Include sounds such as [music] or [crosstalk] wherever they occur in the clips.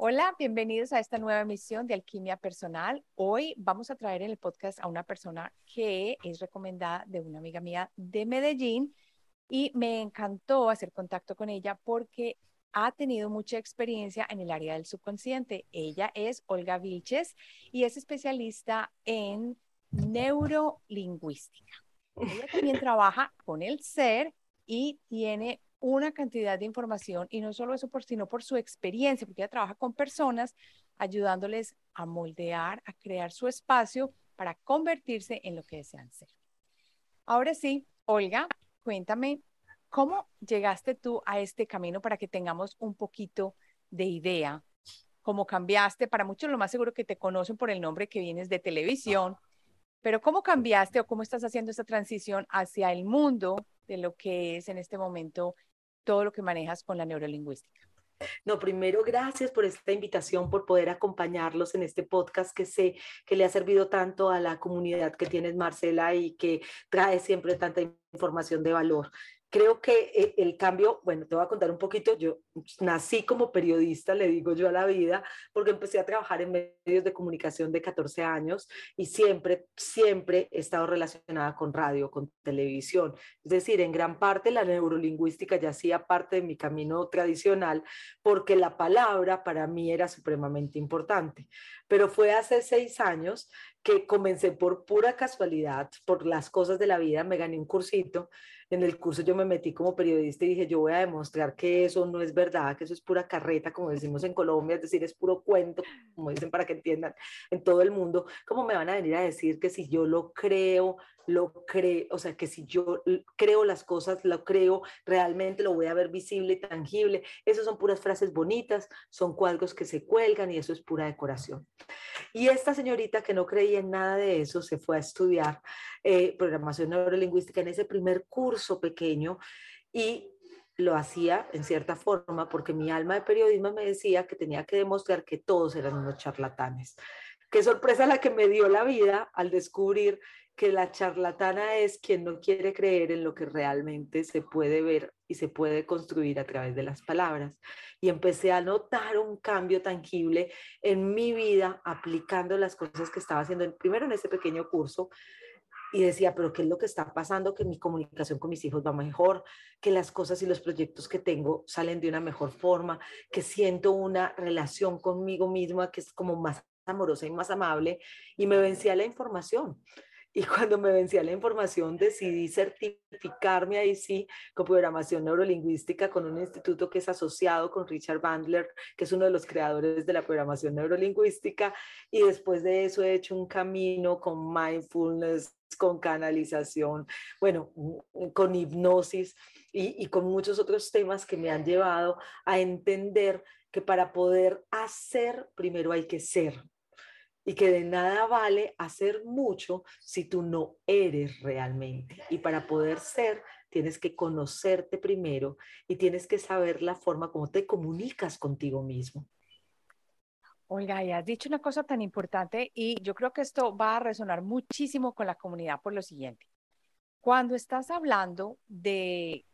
Hola, bienvenidos a esta nueva emisión de Alquimia Personal. Hoy vamos a traer en el podcast a una persona que es recomendada de una amiga mía de Medellín y me encantó hacer contacto con ella porque ha tenido mucha experiencia en el área del subconsciente. Ella es Olga Vilches y es especialista en neurolingüística. Ella también trabaja con el ser y tiene una cantidad de información y no solo eso, por, sino por su experiencia, porque ella trabaja con personas ayudándoles a moldear, a crear su espacio para convertirse en lo que desean ser. Ahora sí, Olga, cuéntame, ¿cómo llegaste tú a este camino para que tengamos un poquito de idea? ¿Cómo cambiaste? Para muchos lo más seguro que te conocen por el nombre que vienes de televisión, pero ¿cómo cambiaste o cómo estás haciendo esta transición hacia el mundo de lo que es en este momento todo lo que manejas con la neurolingüística. No, primero, gracias por esta invitación, por poder acompañarlos en este podcast que sé que le ha servido tanto a la comunidad que tienes, Marcela, y que trae siempre tanta información de valor creo que eh, el cambio, bueno, te voy a contar un poquito, yo nací como periodista, le digo yo a la vida, porque empecé a trabajar en medios de comunicación de 14 años y siempre, siempre he estado relacionada con radio, con televisión. Es decir, en gran parte la neurolingüística ya hacía parte de mi camino tradicional, porque la palabra para mí era supremamente importante. Pero fue hace seis años que comencé por pura casualidad, por las cosas de la vida, me gané un cursito en el curso yo me metí como periodista y dije, yo voy a demostrar que eso no es verdad, que eso es pura carreta, como decimos en Colombia, es decir, es puro cuento, como dicen para que entiendan en todo el mundo. ¿Cómo me van a venir a decir que si yo lo creo, lo creo, o sea, que si yo creo las cosas, lo creo, realmente lo voy a ver visible y tangible? Esas son puras frases bonitas, son cuadros que se cuelgan y eso es pura decoración. Y esta señorita que no creía en nada de eso se fue a estudiar eh, programación neurolingüística en ese primer curso pequeño y lo hacía en cierta forma porque mi alma de periodismo me decía que tenía que demostrar que todos eran unos charlatanes. Qué sorpresa la que me dio la vida al descubrir que la charlatana es quien no quiere creer en lo que realmente se puede ver y se puede construir a través de las palabras. Y empecé a notar un cambio tangible en mi vida aplicando las cosas que estaba haciendo, primero en ese pequeño curso, y decía, pero ¿qué es lo que está pasando? Que mi comunicación con mis hijos va mejor, que las cosas y los proyectos que tengo salen de una mejor forma, que siento una relación conmigo misma que es como más amorosa y más amable, y me vencía la información. Y cuando me vencía la información, decidí certificarme ahí sí con programación neurolingüística con un instituto que es asociado con Richard Bandler, que es uno de los creadores de la programación neurolingüística. Y después de eso he hecho un camino con mindfulness, con canalización, bueno, con hipnosis y, con muchos otros temas que me han llevado a entender que para poder hacer, primero hay que ser y que de nada vale hacer mucho si tú no eres realmente. Y para poder ser, tienes que conocerte primero y tienes que saber la forma como te comunicas contigo mismo. Olga, ya has dicho una cosa tan importante y yo creo que esto va a resonar muchísimo con la comunidad por lo siguiente. Cuando estás hablando de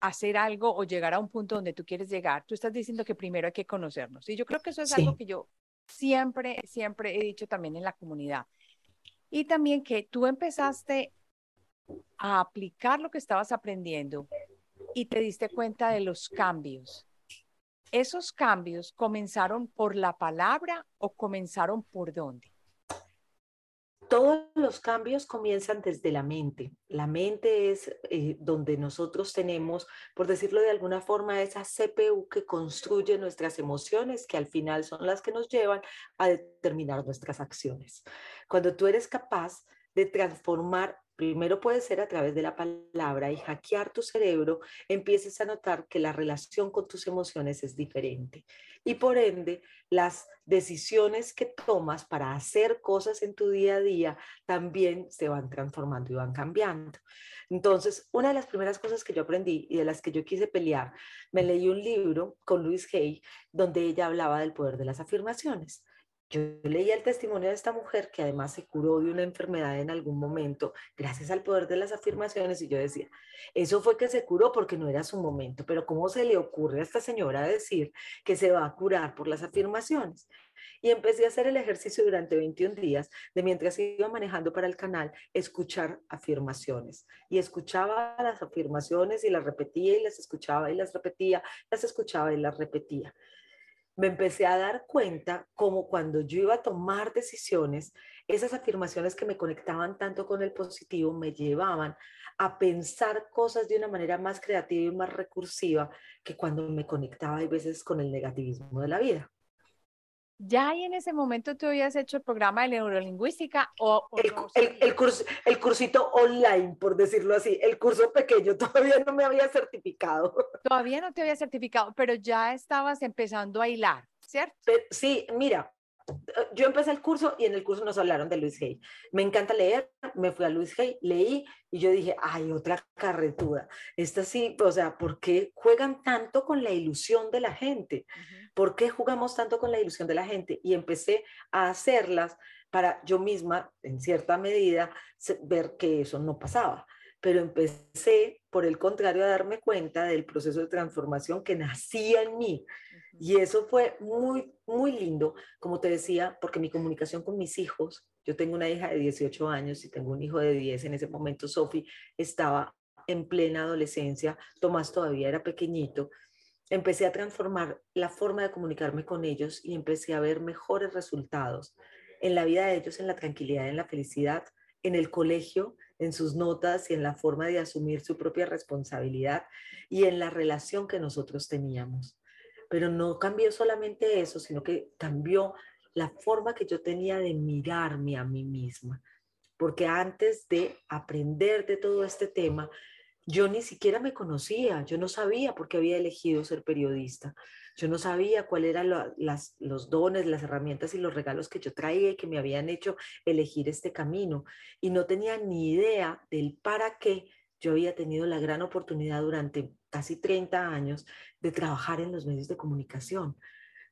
hacer algo o llegar a un punto donde tú quieres llegar, tú estás diciendo que primero hay que conocernos. Y yo creo que eso es algo que yo siempre, siempre he dicho también en la comunidad. Y también que tú empezaste a aplicar lo que estabas aprendiendo y te diste cuenta de los cambios. ¿Esos cambios comenzaron por la palabra o comenzaron por dónde? todos los cambios comienzan desde la mente. La mente es eh, donde nosotros tenemos, por decirlo de alguna forma, esa CPU que construye nuestras emociones, que al final son las que nos llevan a determinar nuestras acciones. Cuando tú eres capaz de transformar primero puede ser a través de la palabra y hackear tu cerebro, empieces a notar que la relación con tus emociones es diferente. Y por ende, las decisiones que tomas para hacer cosas en tu día a día también se van transformando y van cambiando. Entonces, una de las primeras cosas que yo aprendí y de las que yo quise pelear, me leí un libro con Luis Hay, donde ella hablaba del poder de las afirmaciones. Yo leía el testimonio de esta mujer que además se curó de una enfermedad en algún momento gracias al poder de las afirmaciones y yo decía, eso fue que se curó porque no era su momento, pero ¿cómo se le ocurre a esta señora decir que se va a curar por las afirmaciones? Y empecé a hacer el ejercicio durante 21 días de mientras iba manejando para el canal, escuchar afirmaciones. Y escuchaba las afirmaciones y las repetía y las escuchaba y las repetía, las escuchaba y las repetía me empecé a dar cuenta como cuando yo iba a tomar decisiones, esas afirmaciones que me conectaban tanto con el positivo me llevaban a pensar cosas de una manera más creativa y más recursiva que cuando me conectaba a veces con el negativismo de la vida. ¿Ya ahí en ese momento tú habías hecho el programa de neurolingüística o, el, el, curso, el cursito online, por decirlo así, el curso pequeño, [laughs] todavía no me había certificado. Todavía no te había certificado, pero ya estabas empezando a hilar, ¿cierto? sí, mira, yo empecé el curso y en el curso nos hablaron de Luis Hay. Me encanta leer, me fui a Luis Hay, leí y yo dije, ay, otra carretuda. Esta sí, o sea, ¿por qué juegan tanto con la ilusión de la gente? ¿Por qué jugamos tanto con la ilusión de la gente? Y empecé a hacerlas para yo misma, en cierta medida, ver que eso no pasaba. Pero empecé, por el contrario, a darme cuenta del proceso de transformación que nacía en mí. Y eso fue muy, muy lindo, como te decía, porque mi comunicación con mis hijos, yo tengo una hija de 18 años y tengo un hijo de 10, en ese momento Sofi estaba en plena adolescencia, Tomás todavía era pequeñito, empecé a transformar la forma de comunicarme con ellos y empecé a ver mejores resultados en la vida de ellos, en la tranquilidad, en la felicidad, en el colegio, en sus notas y en la forma de asumir su propia responsabilidad y en la relación que nosotros teníamos pero no cambió solamente eso, sino que cambió la forma que yo tenía de mirarme a mí misma. Porque antes de aprender de todo este tema, yo ni siquiera me conocía, yo no sabía por qué había elegido ser periodista, yo no sabía cuáles eran los dones, las herramientas y los regalos que yo traía y que me habían hecho elegir este camino. Y no tenía ni idea del para qué yo había tenido la gran oportunidad durante casi 30 años de trabajar en los medios de comunicación.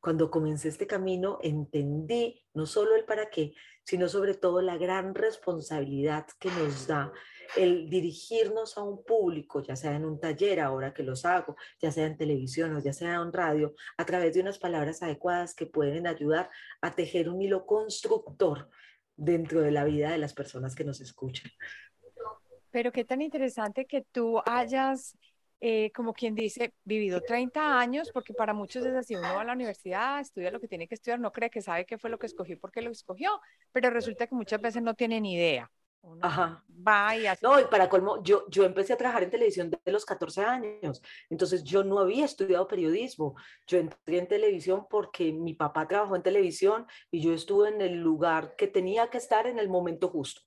Cuando comencé este camino entendí no solo el para qué, sino sobre todo la gran responsabilidad que nos da el dirigirnos a un público, ya sea en un taller ahora que los hago, ya sea en televisión o ya sea en radio, a través de unas palabras adecuadas que pueden ayudar a tejer un hilo constructor dentro de la vida de las personas que nos escuchan. Pero qué tan interesante que tú hayas, eh, como quien dice, vivido 30 años, porque para muchos es así, uno va a la universidad, estudia lo que tiene que estudiar, no cree que sabe qué fue lo que escogió, porque lo escogió, pero resulta que muchas veces no tiene ni idea. Ajá. Va y hace... No, y para colmo, yo, yo empecé a trabajar en televisión desde los 14 años, entonces yo no había estudiado periodismo, yo entré en televisión porque mi papá trabajó en televisión y yo estuve en el lugar que tenía que estar en el momento justo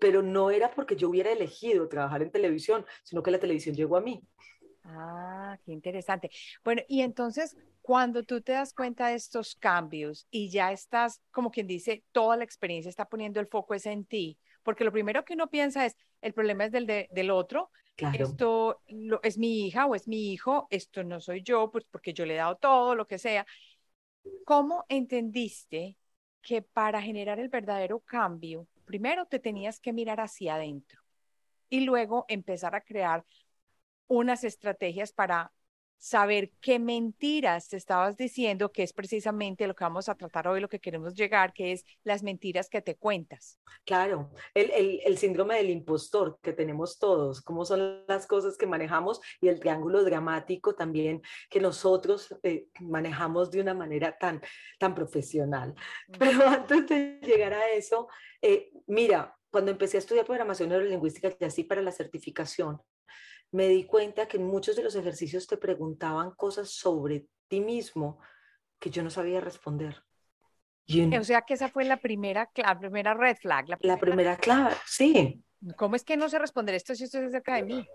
pero no era porque yo hubiera elegido trabajar en televisión, sino que la televisión llegó a mí. Ah, qué interesante. Bueno, y entonces, cuando tú te das cuenta de estos cambios y ya estás, como quien dice, toda la experiencia está poniendo el foco es en ti, porque lo primero que uno piensa es, el problema es del, del otro, esto es mi hija o es mi hijo, esto no soy yo, pues porque yo le he dado todo, lo que sea. ¿Cómo entendiste que para generar el verdadero cambio primero te tenías que mirar hacia adentro y luego empezar a crear unas estrategias para saber qué mentiras te estabas diciendo, que es precisamente lo que vamos a tratar hoy, lo que queremos llegar, que es las mentiras que te cuentas. Claro, el, el, síndrome del impostor que tenemos todos, cómo son las cosas que manejamos y el triángulo dramático también que nosotros eh, manejamos de una manera tan, tan profesional. [laughs] Pero antes de llegar a eso, eh, mira, cuando empecé a estudiar programación neurolingüística y así para la certificación, me di cuenta que en muchos de los ejercicios te preguntaban cosas sobre ti mismo que yo no sabía responder. o sea que esa fue la primera, la primera red flag. La primera, clave, sí. ¿Cómo es que no sé responder esto si esto es acerca de mí?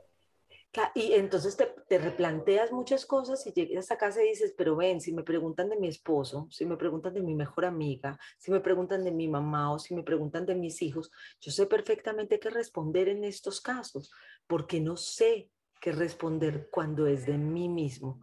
Y entonces te, te, replanteas muchas cosas y llegas a casa y dices, pero ven, si me preguntan de mi esposo, si me preguntan de mi mejor amiga, si me preguntan de mi mamá o si me preguntan de mis hijos, yo sé perfectamente qué responder en estos casos, porque no sé qué responder cuando es de mí mismo.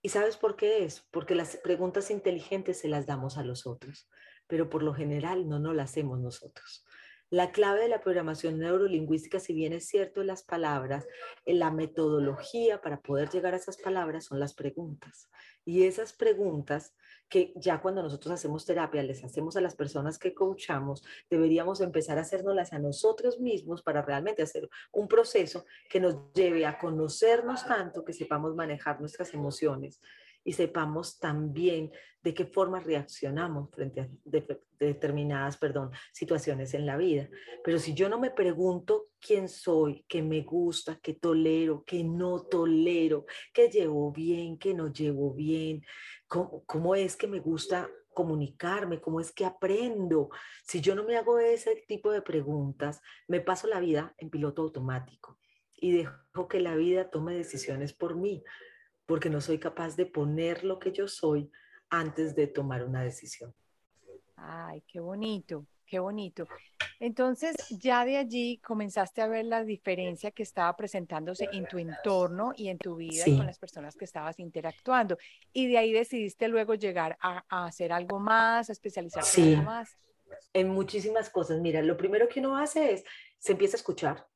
¿Y sabes por qué es? Porque las preguntas inteligentes se las damos a los otros, pero por lo general no nos las hacemos nosotros. La clave de la programación neurolingüística, si bien es cierto las palabras, en la metodología para poder llegar a esas palabras son las preguntas. Y esas preguntas que ya cuando nosotros hacemos terapia, les hacemos a las personas que coachamos, deberíamos empezar a hacernoslas a nosotros mismos para realmente hacer un proceso que nos lleve a conocernos tanto que sepamos manejar nuestras emociones y sepamos también de qué forma reaccionamos frente a determinadas perdón, situaciones en la vida. Pero si yo no me pregunto quién soy, qué me gusta, qué tolero, qué no tolero, qué llevo bien, qué no llevo bien, cómo, cómo es que me gusta comunicarme, cómo es que aprendo. Si yo no me hago ese tipo de preguntas, me paso la vida en piloto automático y dejo que la vida tome decisiones por mí porque no soy capaz de poner lo que yo soy antes de tomar una decisión. Ay, qué bonito, qué bonito. Entonces, ya de allí comenzaste a ver la diferencia que estaba presentándose en tu entorno y en tu vida y con las personas que estabas interactuando. Y de ahí decidiste luego llegar a, hacer algo más, a especializarte en algo más. En muchísimas cosas. Mira, lo primero que uno hace es, se empieza a escuchar,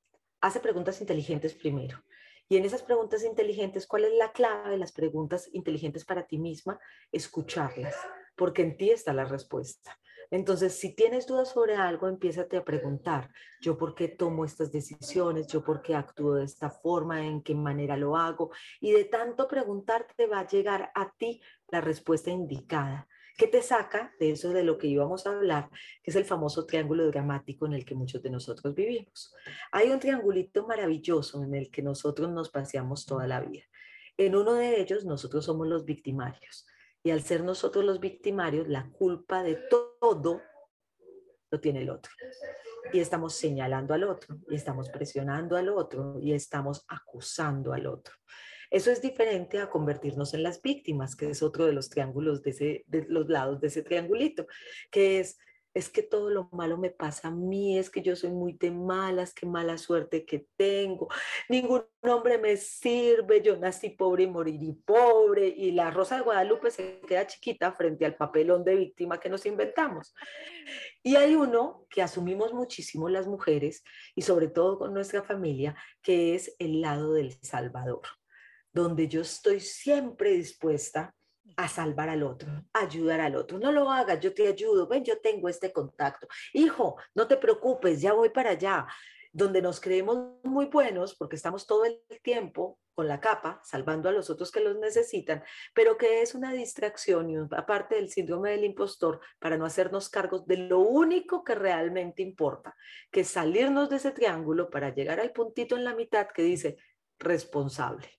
hace preguntas inteligentes primero. Y en esas preguntas inteligentes, ¿cuál es la clave de las preguntas inteligentes para ti misma? Escucharlas, porque en ti está la respuesta. Entonces, si tienes dudas sobre algo, empiézate a preguntar, ¿yo por qué tomo estas decisiones? ¿Yo por qué actúo de esta forma? ¿En qué manera lo hago? Y de tanto preguntarte va a llegar a ti la respuesta indicada. ¿Qué te saca de eso de lo que íbamos a hablar, que es el famoso triángulo dramático en el que muchos de nosotros vivimos? Hay un triangulito maravilloso en el que nosotros nos paseamos toda la vida. En uno de ellos nosotros somos los victimarios y al ser nosotros los victimarios, la culpa de todo lo tiene el otro. Y estamos señalando al otro, y estamos presionando al otro, y estamos acusando al otro. Eso es diferente a convertirnos en las víctimas, que es otro de los triángulos de, ese, de los lados de ese triangulito, que es es que todo lo malo me pasa a mí, es que yo soy muy de malas, qué mala suerte que tengo, ningún hombre me sirve, yo nací pobre y moriré pobre, y la Rosa de Guadalupe se queda chiquita frente al papelón de víctima que nos inventamos. Y hay uno que asumimos muchísimo las mujeres, y sobre todo con nuestra familia, que es el lado del Salvador donde yo estoy siempre dispuesta a salvar al otro, a ayudar al otro. No lo hagas, yo te ayudo, ven, yo tengo este contacto. Hijo, no te preocupes, ya voy para allá. Donde nos creemos muy buenos porque estamos todo el tiempo con la capa, salvando a los otros que los necesitan, pero que es una distracción y aparte del síndrome del impostor para no hacernos cargos de lo único que realmente importa, que salirnos de ese triángulo para llegar al puntito en la mitad que dice responsable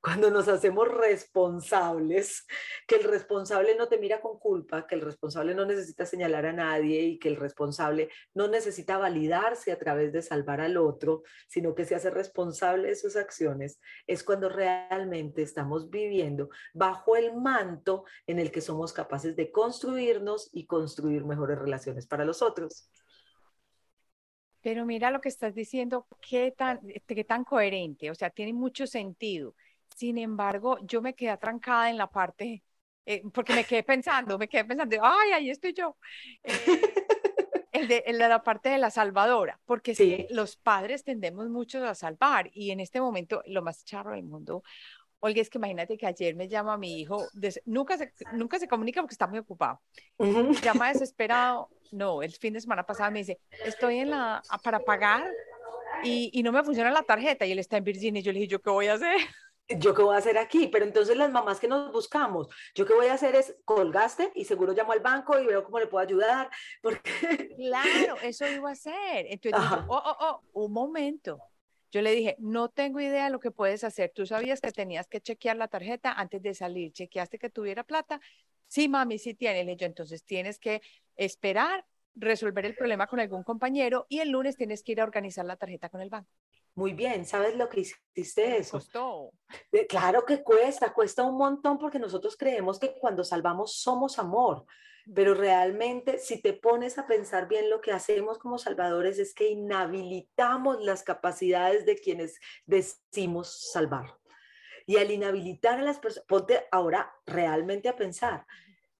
cuando nos hacemos responsables, que el responsable no te mira con culpa, que el responsable no necesita señalar a nadie y que el responsable no necesita validarse a través de salvar al otro, sino que se hace responsable de sus acciones, es cuando realmente estamos viviendo bajo el manto en el que somos capaces de construirnos y construir mejores relaciones para los otros. Pero mira lo que estás diciendo, qué tan, qué tan coherente, o sea, tiene mucho sentido. Sin embargo, yo me quedé atrancada en la parte, eh, porque me quedé pensando, me quedé pensando, ay, ahí estoy yo. Eh, [laughs] el, de, la parte de la salvadora, porque los padres tendemos mucho a salvar y en este momento lo más charro del mundo, Olga, es que imagínate que ayer me llama mi hijo, nunca, se, nunca se comunica porque está muy ocupado. Llama desesperado, [laughs] no, el fin de semana pasado me dice, estoy en la, para pagar y, y no me funciona la tarjeta y él está en Virginia y yo le dije, ¿yo qué voy a hacer? ¿Yo qué voy a hacer aquí? Pero entonces las mamás que nos buscamos, yo qué voy a hacer es colgaste y seguro llamo al banco y veo cómo le puedo ayudar. [laughs] Porque... Claro, eso iba a hacer. Entonces, oh, oh, oh, un momento. Yo le dije, no tengo idea de lo que puedes hacer. Tú sabías que tenías que chequear la tarjeta antes de salir. ¿Chequeaste que tuviera plata? Sí, mami, sí tiene. Le dije, entonces tienes que esperar, resolver el problema con algún compañero y el lunes tienes que ir a organizar la tarjeta con el banco. Muy bien, ¿sabes lo que hiciste eso? Costó. Claro que cuesta, cuesta un montón porque nosotros creemos que cuando salvamos somos amor, pero realmente si te pones a pensar bien lo que hacemos como salvadores es que inhabilitamos las capacidades de quienes decimos salvar. Y al inhabilitar a las personas, ponte ahora realmente a pensar,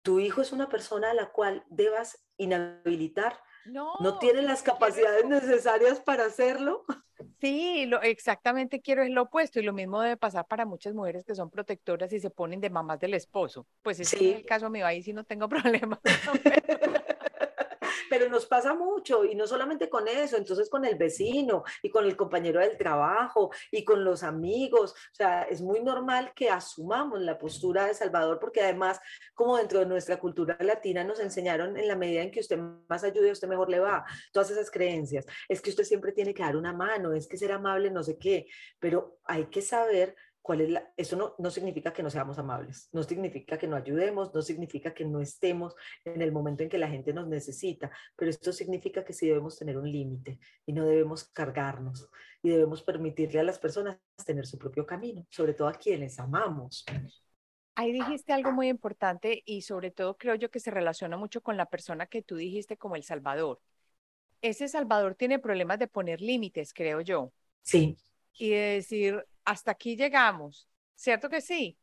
tu hijo es una persona a la cual debas inhabilitar. No, no tiene las capacidades necesarias para hacerlo. Sí, lo, exactamente quiero es lo opuesto y lo mismo debe pasar para muchas mujeres que son protectoras y se ponen de mamás del esposo. Pues ese es el caso mío, ahí sí no tengo [laughs] problema pero nos pasa mucho y no solamente con eso, entonces con el vecino y con el compañero del trabajo y con los amigos. O sea, es muy normal que asumamos la postura de Salvador porque además, como dentro de nuestra cultura latina nos enseñaron en la medida en que usted más ayude, usted mejor le va. Todas esas creencias. Es que usted siempre tiene que dar una mano, es que ser amable, no sé qué, pero hay que saber cuál es la, eso no, no significa que no seamos amables, no significa que no ayudemos, no significa que no estemos en el momento en que la gente nos necesita, pero esto significa que sí debemos tener un límite y no debemos cargarnos y debemos permitirle a las personas tener su propio camino, sobre todo a quienes amamos. Ahí dijiste algo muy importante y sobre todo creo yo que se relaciona mucho con la persona que tú dijiste como el Salvador. Ese Salvador tiene problemas de poner límites, creo yo. Sí. Y de decir, hasta aquí llegamos, ¿cierto que sí?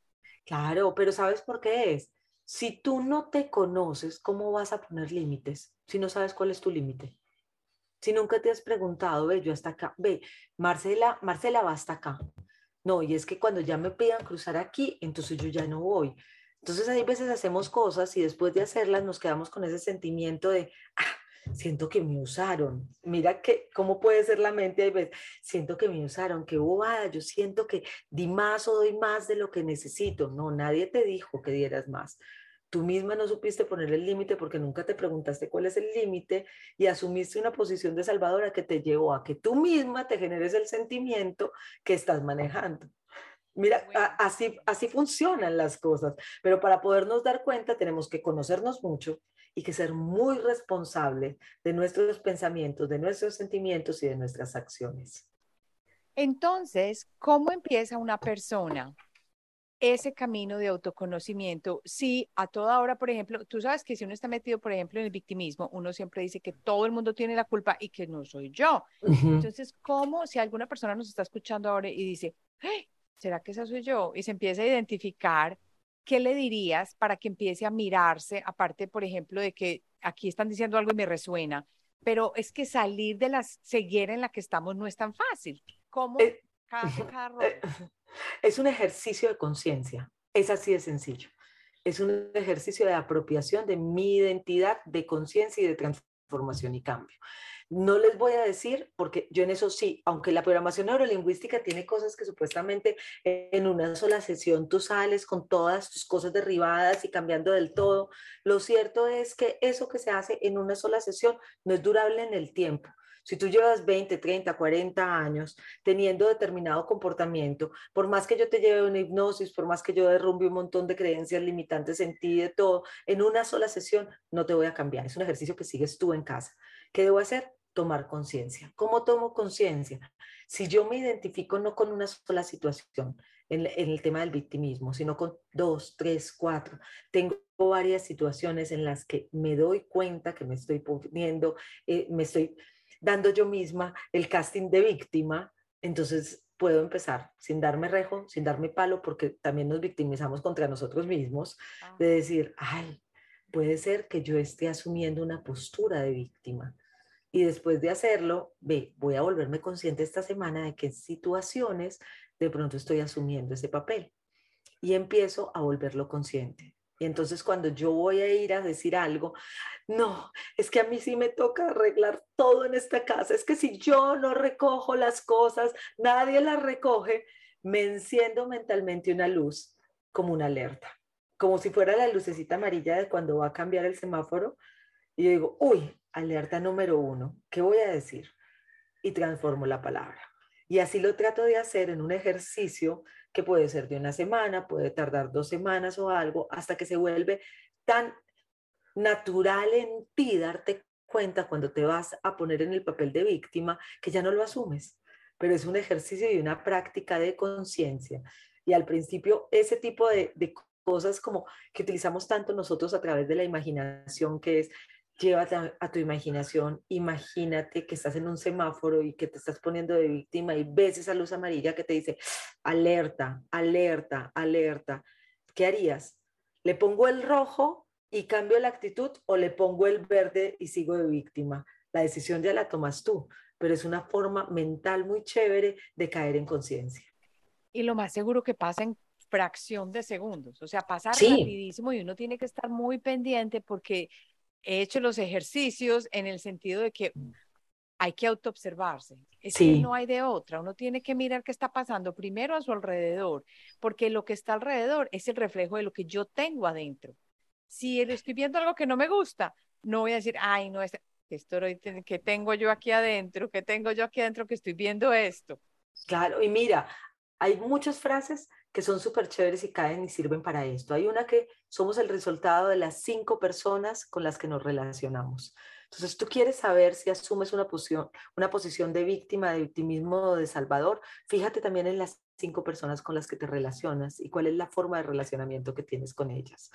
Claro, pero ¿sabes por qué es? Si tú no te conoces, ¿cómo vas a poner límites si no sabes cuál es tu límite? Si nunca te has preguntado, ve, yo hasta acá, ve, Marcela, Marcela va hasta acá. No, y es que cuando ya me pidan cruzar aquí, entonces yo ya no voy. Entonces hay veces hacemos cosas y después de hacerlas nos quedamos con ese sentimiento de, ah, siento que me usaron. Mira que, cómo puede ser la mente, hay veces, siento que me usaron, qué bobada, yo siento que di más o doy más de lo que necesito. No, nadie te dijo que dieras más. Tú misma no supiste poner el límite porque nunca te preguntaste cuál es el límite y asumiste una posición de salvadora que te llevó a que tú misma te generes el sentimiento que estás manejando. Mira, así, así funcionan las cosas, pero para podernos dar cuenta tenemos que conocernos mucho, y que ser muy responsable de nuestros pensamientos, de nuestros sentimientos y de nuestras acciones. Entonces, ¿cómo empieza una persona ese camino de autoconocimiento? Si a toda hora, por ejemplo, tú sabes que si uno está metido, por ejemplo, en el victimismo, uno siempre dice que todo el mundo tiene la culpa y que no soy yo. Entonces, ¿cómo si alguna persona nos está escuchando ahora y dice, ¿será que esa soy yo? Y se empieza a identificar ¿qué le dirías para que empiece a mirarse? Aparte, por ejemplo, de que aquí están diciendo algo y me resuena, pero es que salir de la ceguera en la que estamos no es tan fácil. ¿Cómo eh, [laughs] eh, [laughs] Es un ejercicio de conciencia, es así de sencillo. Es un ejercicio de apropiación de mi identidad, de conciencia y de transformación y cambio. No les voy a decir, porque yo en eso sí, aunque la programación neurolingüística tiene cosas que supuestamente en una sola sesión tú sales con todas tus cosas derribadas y cambiando del todo, lo cierto es que eso que se hace en una sola sesión no es durable en el tiempo. Si tú llevas 20, 30, 40 años teniendo determinado comportamiento, por más que yo te lleve una hipnosis, por más que yo derrumbe un montón de creencias limitantes en ti, de todo, en una sola sesión no te voy a cambiar. Es un ejercicio que sigues tú en casa. ¿Qué debo hacer? Tomar conciencia. ¿Cómo tomo conciencia? Si yo me identifico no con una sola situación en, el tema del victimismo, sino con dos, tres, cuatro, tengo varias situaciones en las que me doy cuenta que me estoy poniendo, eh, me estoy dando yo misma el casting de víctima, entonces puedo empezar sin darme rejo, sin darme palo, porque también nos victimizamos contra nosotros mismos, de ah. decir, ay, puede ser que yo esté asumiendo una postura de víctima y después de hacerlo, ve, voy a volverme consciente esta semana de qué situaciones de pronto estoy asumiendo ese papel. Y empiezo a volverlo consciente. Y entonces cuando yo voy a ir a decir algo, no, es que a mí sí me toca arreglar todo en esta casa. Es que si yo no recojo las cosas, nadie las recoge, me enciendo mentalmente una luz como una alerta, como si fuera la lucecita amarilla de cuando va a cambiar el semáforo. Y yo digo, uy, alerta número uno, ¿qué voy a decir? Y transformo la palabra. Y así lo trato de hacer en un ejercicio que puede ser de una semana, puede tardar dos semanas o algo, hasta que se vuelve tan natural en ti darte cuenta cuando te vas a poner en el papel de víctima que ya no lo asumes. Pero es un ejercicio y una práctica de conciencia. Y al principio ese tipo de, de cosas como que utilizamos tanto nosotros a través de la imaginación, que es llévate a, tu imaginación, imagínate que estás en un semáforo y que te estás poniendo de víctima y ves esa luz amarilla que te dice, alerta, alerta, alerta. ¿Qué harías? ¿Le pongo el rojo y cambio la actitud o le pongo el verde y sigo de víctima? La decisión ya la tomas tú, pero es una forma mental muy chévere de caer en conciencia. Y lo más seguro que pasa en fracción de segundos, o sea, pasa rapidísimo y uno tiene que estar muy pendiente porque he hecho los ejercicios en el sentido de que hay que autoobservarse. Es que no hay de otra. Uno tiene que mirar qué está pasando primero a su alrededor, porque lo que está alrededor es el reflejo de lo que yo tengo adentro. Si estoy viendo algo que no me gusta, no voy a decir, ay, no, es esto que tengo yo aquí adentro, que tengo yo aquí adentro que estoy viendo esto. Claro, y mira, hay muchas frases que son súper chéveres y caen y sirven para esto. Hay una que somos el resultado de las cinco personas con las que nos relacionamos. Entonces, tú quieres saber si asumes una posición, una posición de víctima, de victimismo o de salvador, fíjate también en las cinco personas con las que te relacionas y cuál es la forma de relacionamiento que tienes con ellas.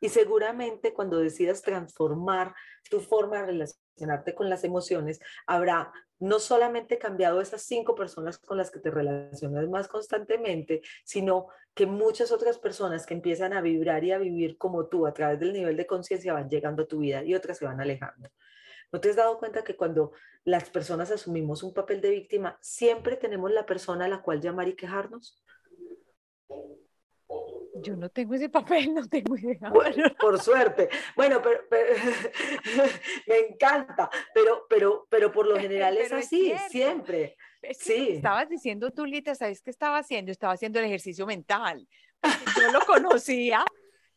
Y seguramente cuando decidas transformar tu forma de relacionarte con las emociones, habrá no solamente cambiado esas cinco personas con las que te relacionas más constantemente, sino que muchas otras personas que empiezan a vibrar y a vivir como tú a través del nivel de conciencia van llegando a tu vida y otras se van alejando. ¿No te has dado cuenta que cuando las personas asumimos un papel de víctima, siempre tenemos la persona a la cual llamar y quejarnos? Yo no tengo ese papel, no tengo idea. Bueno, por suerte. Bueno, pero, [laughs] me encanta, pero, pero, pero por lo [laughs] general es así, siempre. sí. Estabas diciendo tú, Lita, ¿sabes qué estaba haciendo? Estaba haciendo el ejercicio mental. Yo lo conocía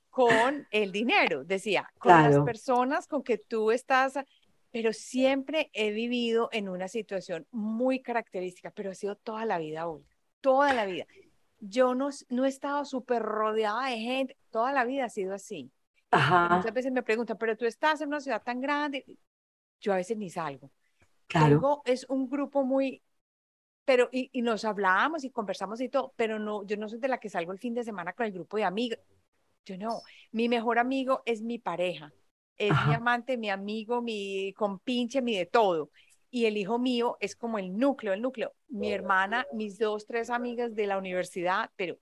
con el dinero, decía, con las personas con que tú estás, pero siempre he vivido en una situación muy característica, pero ha sido toda la vida, toda la vida yo no, no he estado súper rodeada de gente, toda la vida ha sido así. Muchas veces me preguntan, pero tú estás en una ciudad tan grande, yo a veces ni salgo. Claro. es un grupo muy, pero y, y, nos hablamos y conversamos y todo, pero no, yo no soy de la que salgo el fin de semana con el grupo de amigos. Yo no, mi mejor amigo es mi pareja, es mi amante, mi amigo, mi compinche, mi de todo y el hijo mío es como el núcleo, el núcleo. Mi hermana, mis dos, tres amigas de la universidad, pero,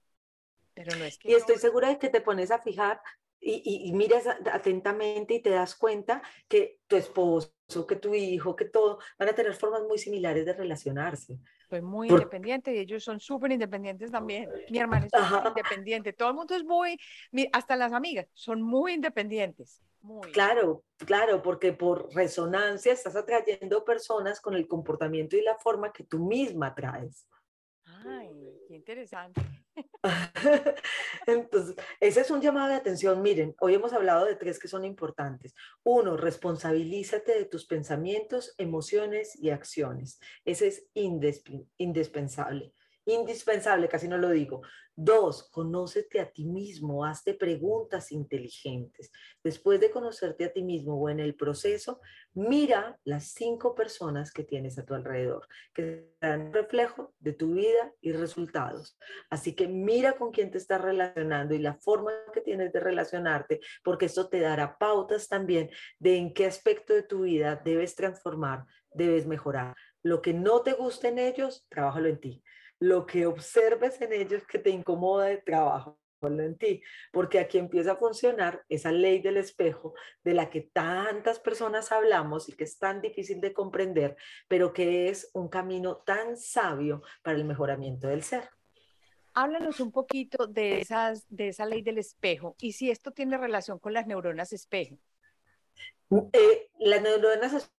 pero no es que... Y estoy segura de que te pones a fijar y, y, miras atentamente y te das cuenta que tu esposo, que tu hijo, que todo, van a tener formas muy similares de relacionarse. Soy muy independiente y ellos son súper independientes también. Mi hermana es súper independiente. Todo el mundo es muy, hasta las amigas, son muy independientes. Claro, claro, porque por resonancia estás atrayendo personas con el comportamiento y la forma que tú misma traes. Ay, qué interesante. [laughs] Entonces, ese es un llamado de atención. Miren, hoy hemos hablado de tres que son importantes. Uno, responsabilízate de tus pensamientos, emociones y acciones. Ese es indispensable indispensable, casi no lo digo. Dos, conócete a ti mismo, hazte preguntas inteligentes. Después de conocerte a ti mismo o en el proceso, mira las cinco personas que tienes a tu alrededor, que dan reflejo de tu vida y resultados. Así que mira con quién te estás relacionando y la forma que tienes de relacionarte, porque eso te dará pautas también de en qué aspecto de tu vida debes transformar, debes mejorar. Lo que no te guste en ellos, trabájalo en ti lo que observes en ellos que te incomoda de trabajo en ti, porque aquí empieza a funcionar esa ley del espejo de la que tantas personas hablamos y que es tan difícil de comprender, pero que es un camino tan sabio para el mejoramiento del ser. Háblanos un poquito de, esas, de esa ley del espejo y si esto tiene relación con las neuronas espejo. Eh, las neuronas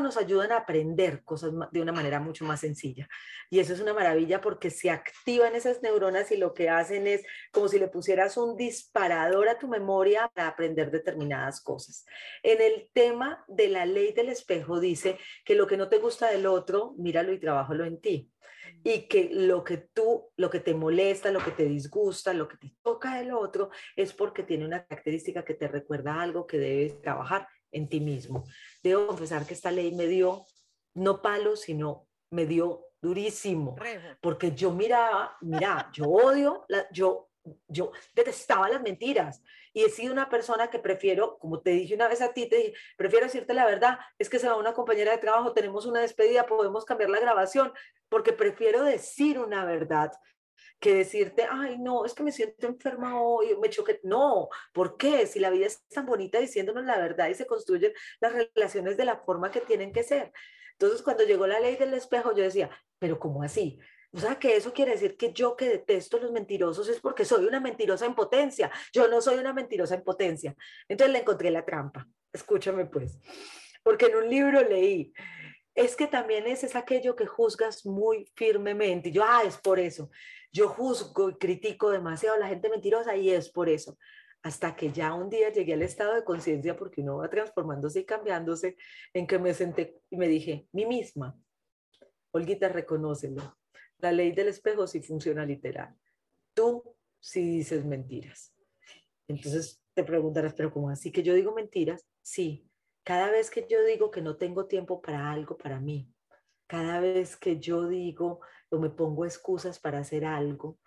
nos ayudan a aprender cosas de una manera mucho más sencilla. Y eso es una maravilla porque se activan esas neuronas y lo que hacen es como si le pusieras un disparador a tu memoria para aprender determinadas cosas. En el tema de la ley del espejo dice que lo que no te gusta del otro, míralo y trabájalo en ti. Y que lo que tú, lo que te molesta, lo que te disgusta, lo que te toca del otro, es porque tiene una característica que te recuerda algo que debes trabajar en ti mismo. Debo confesar que esta ley me dio no palo, sino me dio durísimo, porque yo miraba, mira, yo odio, la, yo yo detestaba las mentiras. Y he sido una persona que prefiero, como te dije una vez a ti, te dije, prefiero decirte la verdad, es que se va una compañera de trabajo, tenemos una despedida, podemos cambiar la grabación, porque prefiero decir una verdad que decirte, ay, no, es que me siento enferma hoy, me choqué. No, ¿por qué? Si la vida es tan bonita diciéndonos la verdad y se construyen las relaciones de la forma que tienen que ser. Entonces, cuando llegó la ley del espejo, yo decía, pero ¿cómo así? O sea, que eso quiere decir que yo que detesto los mentirosos es porque soy una mentirosa en potencia. Yo no soy una mentirosa en potencia. Entonces le encontré la trampa. Escúchame pues. Porque en un libro leí, es que también ese es aquello que juzgas muy firmemente. Yo, ah, es por eso. Yo juzgo y critico demasiado a la gente mentirosa y es por eso. Hasta que ya un día llegué al estado de conciencia, porque uno va transformándose y cambiándose, en que me senté y me dije, mí misma, Olguita, reconócelo la ley del espejo sí funciona literal. Tú sí dices mentiras. Entonces te preguntarás, pero ¿cómo así que yo digo mentiras? Sí, cada vez que yo digo que no tengo tiempo para algo para mí, cada vez que yo digo o me pongo excusas para hacer algo,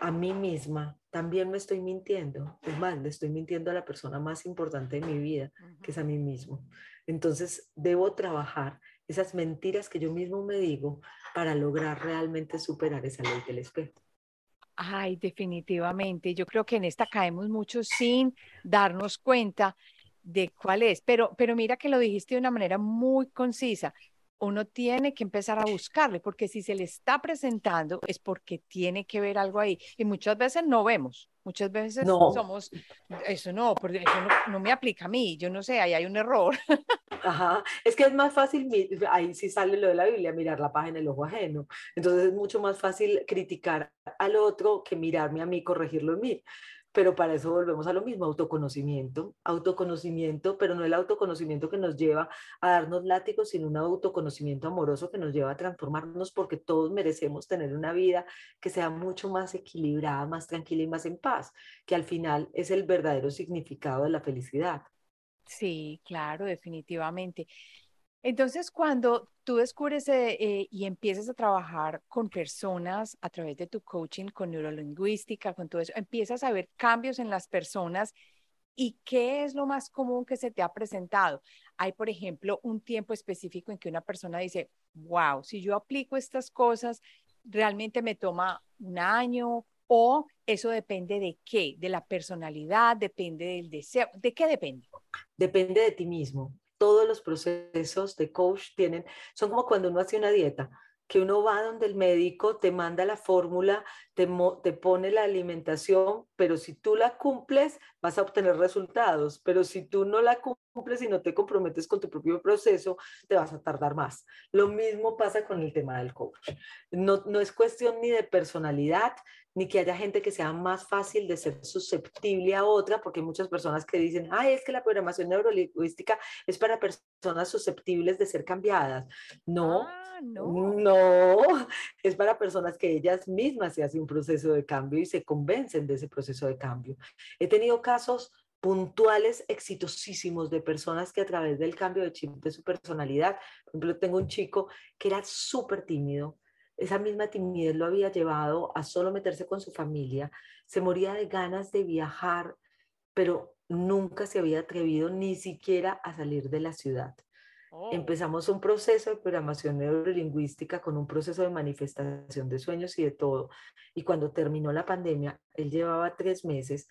a mí misma también me estoy mintiendo. Es más, le estoy mintiendo a la persona más importante de mi vida, que es a mí mismo. Entonces, debo trabajar esas mentiras que yo mismo me digo para lograr realmente superar esa ley del espejo. Ay, definitivamente. Yo creo que en esta caemos mucho sin darnos cuenta de cuál es. Pero, pero mira que lo dijiste de una manera muy concisa. Uno tiene que empezar a buscarle, porque si se le está presentando es porque tiene que ver algo ahí. Y muchas veces no vemos. Muchas veces no. somos, eso no, porque eso no, no, me aplica a mí, yo no sé, ahí hay un error. [laughs] Ajá, es que es más fácil, ahí sí sale lo de la Biblia, mirar la página del ojo ajeno. Entonces es mucho más fácil criticar al otro que mirarme a mí, corregirlo en mí pero para eso volvemos a lo mismo, autoconocimiento, autoconocimiento, pero no el autoconocimiento que nos lleva a darnos látigos, sino un autoconocimiento amoroso que nos lleva a transformarnos porque todos merecemos tener una vida que sea mucho más equilibrada, más tranquila y más en paz, que al final es el verdadero significado de la felicidad. Sí, claro, definitivamente. Entonces, cuando tú descubres eh, eh, y empiezas a trabajar con personas a través de tu coaching, con neurolingüística, con todo eso, empiezas a ver cambios en las personas y qué es lo más común que se te ha presentado. Hay, por ejemplo, un tiempo específico en que una persona dice, wow, si yo aplico estas cosas, realmente me toma un año o eso depende de qué, de la personalidad, depende del deseo, ¿de qué depende? Depende de ti mismo todos los procesos de coach tienen, son como cuando uno hace una dieta, que uno va donde el médico te manda la fórmula, te, te pone la alimentación, pero si tú la cumples, vas a obtener resultados, pero si tú no la cumples y no te comprometes con tu propio proceso, te vas a tardar más. Lo mismo pasa con el tema del coach. No, no es cuestión ni de personalidad, ni que haya gente que sea más fácil de ser susceptible a otra, porque hay muchas personas que dicen, ay, es que la programación neurolingüística es para personas susceptibles de ser cambiadas. No, ah, no. no, es para personas que ellas mismas se hacen proceso de cambio y se convencen de ese proceso de cambio. He tenido casos puntuales exitosísimos de personas que a través del cambio de chip de su personalidad, por ejemplo, tengo un chico que era súper tímido, esa misma timidez lo había llevado a solo meterse con su familia, se moría de ganas de viajar, pero nunca se había atrevido ni siquiera a salir de la ciudad. Oh. Empezamos un proceso de programación neurolingüística con un proceso de manifestación de sueños y de todo. Y cuando terminó la pandemia, él llevaba tres meses,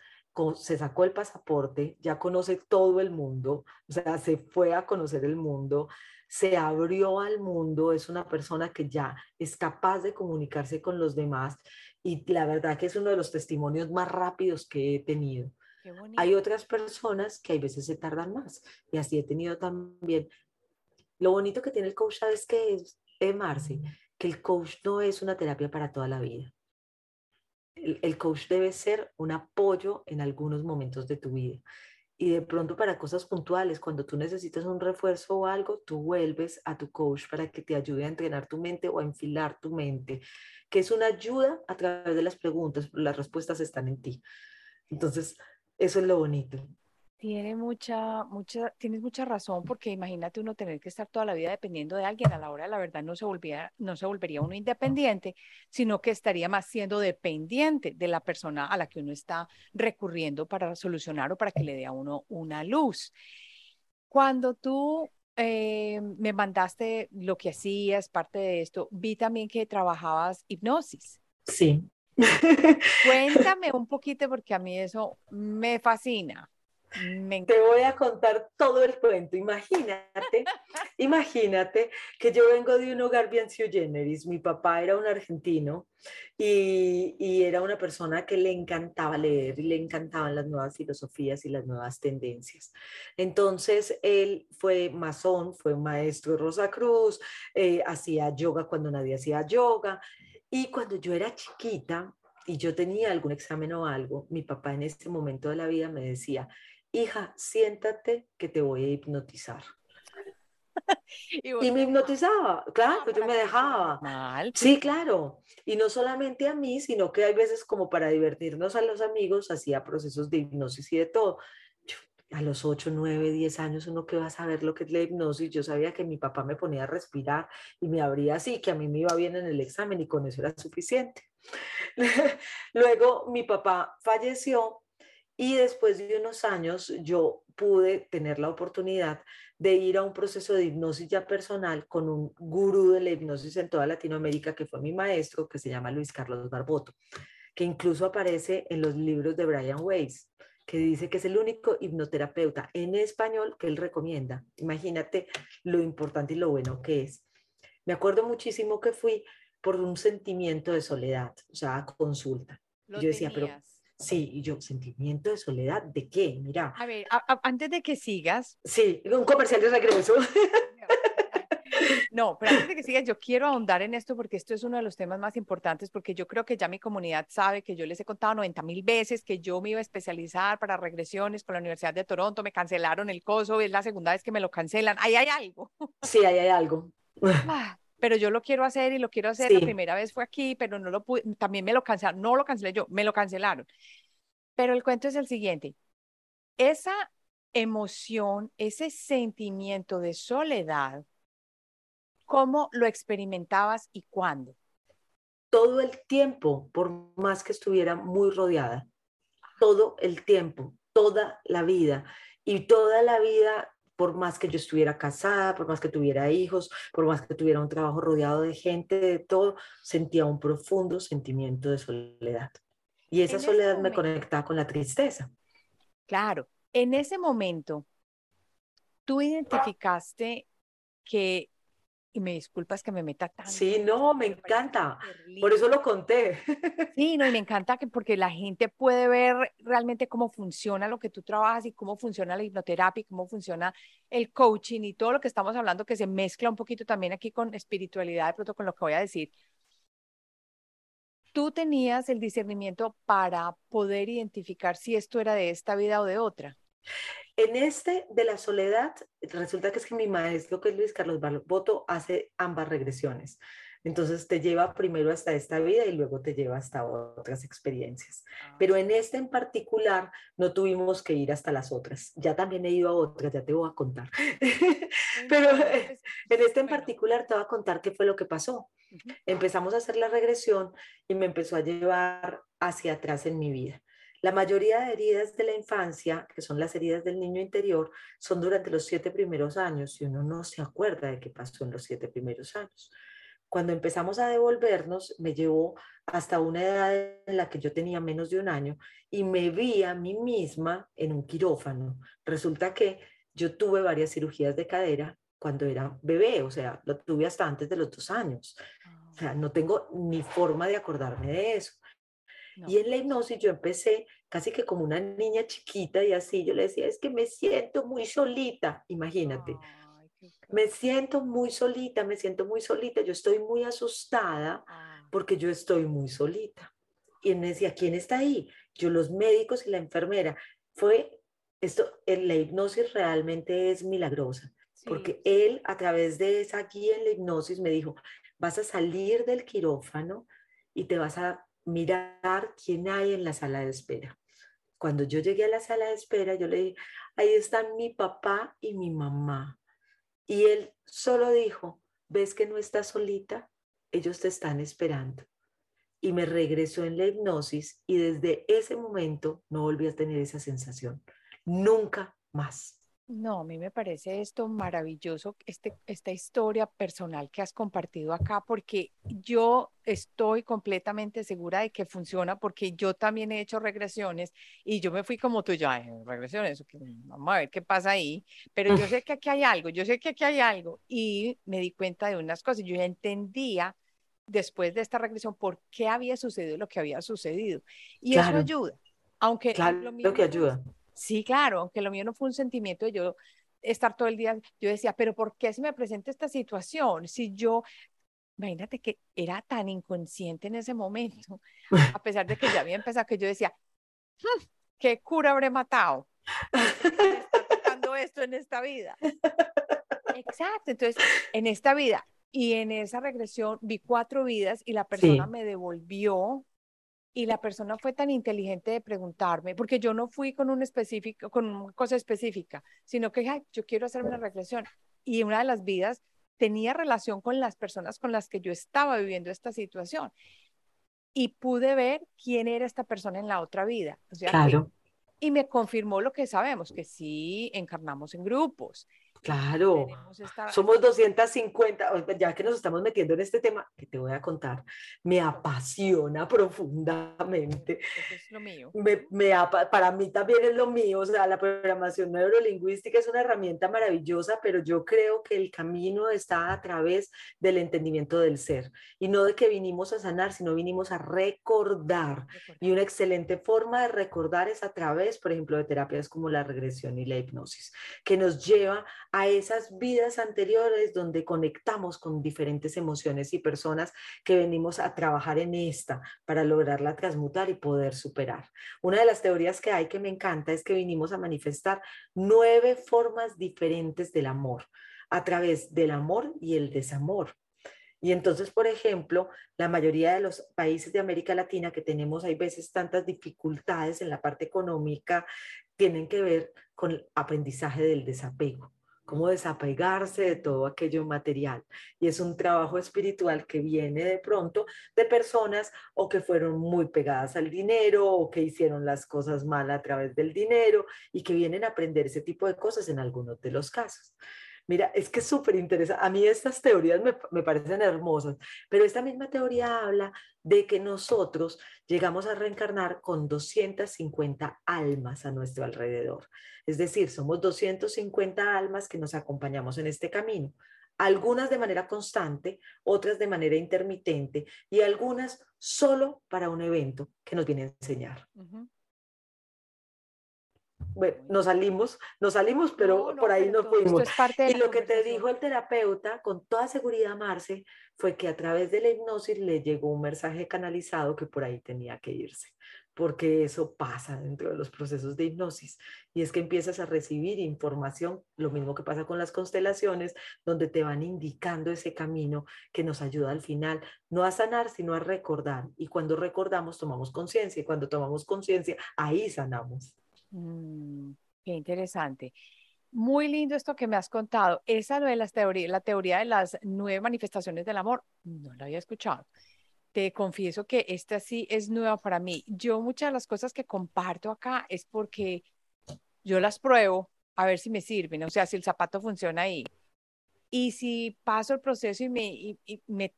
se sacó el pasaporte, ya conoce todo el mundo, o sea, se fue a conocer el mundo, se abrió al mundo, es una persona que ya es capaz de comunicarse con los demás y la verdad que es uno de los testimonios más rápidos que he tenido. Hay otras personas que a veces se tardan más y así he tenido también. Lo bonito que tiene el coach es que es, eh, Marce, que el coach no es una terapia para toda la vida. el coach debe ser un apoyo en algunos momentos de tu vida y de pronto para cosas puntuales, cuando tú necesitas un refuerzo o algo, tú vuelves a tu coach para que te ayude a entrenar tu mente o a enfilar tu mente, que es una ayuda a través de las preguntas, las respuestas están en ti. Entonces, eso es lo bonito. Tiene mucha, mucha, tienes mucha razón, porque imagínate uno tener que estar toda la vida dependiendo de alguien, a la hora de la verdad no se volvía, no se volvería uno independiente, sino que estaría más siendo dependiente de la persona a la que uno está recurriendo para solucionar o para que le dé a uno una luz. Cuando tú eh, me mandaste lo que hacías, parte de esto, vi también que trabajabas hipnosis. Sí. Cuéntame [laughs] un poquito porque a mí eso me fascina. Te voy a contar todo el cuento. Imagínate, [laughs] imagínate que yo vengo de un hogar bien sui generis. Mi papá era un argentino y, y, era una persona que le encantaba leer y le encantaban las nuevas filosofías y las nuevas tendencias. Entonces, él fue masón, fue maestro de Rosa Cruz, eh, hacía yoga cuando nadie hacía yoga. Y cuando yo era chiquita, y yo tenía algún examen o algo, mi papá en este momento de la vida me decía, hija, siéntate que te voy a hipnotizar. [laughs] y, me hipnotizaba, claro, ah, yo me dejaba. Sí, claro. Y no solamente a mí, sino que hay veces como para divertirnos a los amigos, hacía procesos de hipnosis y de todo. a los 8, 9, 10 años uno que va a saber lo que es la hipnosis. Yo sabía que mi papá me ponía a respirar y me abría así, que a mí me iba bien en el examen y con eso era suficiente. [laughs] Luego mi papá falleció y después de unos años yo pude tener la oportunidad de ir a un proceso de hipnosis ya personal con un gurú de la hipnosis en toda Latinoamérica, que fue mi maestro, que se llama Luis Carlos Barboto, que incluso aparece en los libros de Brian Weiss, que dice que es el único hipnoterapeuta en español que él recomienda. Imagínate lo importante y lo bueno que es. Me acuerdo muchísimo que fui por un sentimiento de soledad, o sea, consulta. yo decía, pero Sí, y yo, sentimiento de soledad, ¿de qué? Mira. A ver, antes de que sigas. Sí, un comercial de regreso. [laughs] No, pero antes de que sigas, yo quiero ahondar en esto porque esto es uno de los temas más importantes, porque yo creo que ya mi comunidad sabe que yo les he contado 90 mil veces que yo me iba a especializar para regresiones con la Universidad de Toronto, me cancelaron el coso, es la segunda vez que me lo cancelan, ahí hay algo. Sí, ahí hay algo. Ah, pero yo lo quiero hacer y lo quiero hacer. La primera vez fue aquí, pero no lo pude, también me lo cancelaron, no lo cancelé yo, me lo cancelaron. Pero el cuento es el siguiente, esa emoción, ese sentimiento de soledad, ¿cómo lo experimentabas y cuándo? Todo el tiempo, por más que estuviera muy rodeada, todo el tiempo, toda la vida. Y toda la vida por más que yo estuviera casada, por más que tuviera hijos, por más que tuviera un trabajo rodeado de gente, de todo, sentía un profundo sentimiento de soledad. Y esa soledad me conectaba con la tristeza. Claro, en ese momento, tú identificaste que y me disculpas que me meta tan. Sí, no, me encanta. Por eso lo conté. [laughs] Sí, no, y me encanta que porque la gente puede ver realmente cómo funciona lo que tú trabajas y cómo funciona la hipnoterapia y cómo funciona el coaching y todo lo que estamos hablando que se mezcla un poquito también aquí con espiritualidad, de pronto con lo que voy a decir. Tú tenías el discernimiento para poder identificar si esto era de esta vida o de otra. En este de la soledad, resulta que es que mi maestro, que es Luis Carlos Barboto, hace ambas regresiones. Entonces te lleva primero hasta esta vida y luego te lleva hasta otras experiencias. Ah, Pero en este en particular no tuvimos que ir hasta las otras. Ya también he ido a otras, ya te voy a contar. [laughs] Pero en este en particular te voy a contar qué fue lo que pasó. Empezamos a hacer la regresión y me empezó a llevar hacia atrás en mi vida. La mayoría de heridas de la infancia, que son las heridas del niño interior, son durante los siete primeros años y uno no se acuerda de qué pasó en los siete primeros años. Cuando empezamos a devolvernos, me llevó hasta una edad en la que yo tenía menos de un año y me vi a mí misma en un quirófano. Resulta que yo tuve varias cirugías de cadera cuando era bebé, o sea, lo tuve hasta antes de los dos años. O sea, no tengo ni forma de acordarme de eso. Y en la hipnosis yo empecé casi que como una niña chiquita y así, yo le decía, es que me siento muy solita, imagínate. me siento muy solita, me siento muy solita, yo estoy muy asustada ah. porque yo estoy muy solita. Y él me decía, ¿quién está ahí? Yo, los médicos y la enfermera. Fue esto, la hipnosis realmente es milagrosa, porque él a través de esa guía en la hipnosis me dijo, vas a salir del quirófano y te vas a mirar quién hay en la sala de espera. Cuando yo llegué a la sala de espera, yo le dije, ahí están mi papá y mi mamá. Y él solo dijo, ¿ves que no estás solita? Ellos te están esperando. Y me regresó en la hipnosis y desde ese momento no volví a tener esa sensación. Nunca más. No, a mí me parece esto maravilloso, este, esta historia personal que has compartido acá, porque yo estoy completamente segura de que funciona, porque yo también he hecho regresiones y yo me fui como tú, ya, regresiones, vamos a ver qué pasa ahí, pero yo sé [laughs] que aquí hay algo, yo sé que aquí hay algo y me di cuenta de unas cosas, yo ya entendía después de esta regresión por qué había sucedido lo que había sucedido y eso ayuda, aunque claro, lo que ayuda. Sí, claro, aunque lo mío no fue un sentimiento de yo estar todo el día, yo decía, pero ¿por qué se me presenta esta situación? Si yo, imagínate que era tan inconsciente en ese momento, a pesar de que ya había empezado, que yo decía, hmm, ¿qué cura habré matado? está tocando esto en esta vida. Exacto, entonces, en esta vida y en esa regresión vi cuatro vidas y la persona me devolvió y la persona fue tan inteligente de preguntarme, porque yo no fui con un específico, con una cosa específica, sino que Ay, yo quiero hacerme una regresión. Y una de las vidas tenía relación con las personas con las que yo estaba viviendo esta situación. Y pude ver quién era esta persona en la otra vida. O sea, claro. y me confirmó lo que sabemos, que sí encarnamos en grupos, Claro, somos 250, ya que nos estamos metiendo en este tema, que te voy a contar, me apasiona profundamente. Eso es lo mío. Me, me, para mí también es lo mío, o sea, la programación neurolingüística es una herramienta maravillosa, pero yo creo que el camino está a través del entendimiento del ser y no de que vinimos a sanar, sino vinimos a recordar. Y una excelente forma de recordar es a través, por ejemplo, de terapias como la regresión y la hipnosis, que nos lleva a esas vidas anteriores donde conectamos con diferentes emociones y personas que venimos a trabajar en esta para lograrla transmutar y poder superar. Una de las teorías que hay que me encanta es que vinimos a manifestar nueve formas diferentes del amor a través del amor y el desamor. Y entonces, por ejemplo, la mayoría de los países de América Latina que tenemos, hay veces tantas dificultades en la parte económica, tienen que ver con el aprendizaje del desapego cómo desapegarse de todo aquello material. Y es un trabajo espiritual que viene de pronto de personas o que fueron muy pegadas al dinero o que hicieron las cosas mal a través del dinero y que vienen a aprender ese tipo de cosas en algunos de los casos. Mira, es que es súper interesante. A mí estas teorías me, me, parecen hermosas, pero esta misma teoría habla de que nosotros llegamos a reencarnar con 250 almas a nuestro alrededor. Es decir, somos 250 almas que nos acompañamos en este camino. Algunas de manera constante, otras de manera intermitente y algunas solo para un evento que nos viene a enseñar bueno, nos salimos, nos salimos, pero por ahí no fuimos. y lo que te dijo el terapeuta, con toda seguridad, Marce, fue que a través de la hipnosis le llegó un mensaje canalizado que por ahí tenía que irse, porque eso pasa dentro de los procesos de hipnosis. Y es que empiezas a recibir información, lo mismo que pasa con las constelaciones, donde te van indicando ese camino que nos ayuda al final, no a sanar, sino a recordar. Y cuando recordamos, tomamos conciencia, y cuando tomamos conciencia, ahí sanamos. Mm, qué interesante. Muy lindo esto que me has contado. Esa de las teorías, la teoría de las nueve manifestaciones del amor, no la había escuchado. Te confieso que esta sí es nueva para mí. Yo muchas de las cosas que comparto acá es porque yo las pruebo a ver si me sirven, o sea, si el zapato funciona ahí. Y si paso el proceso me, y me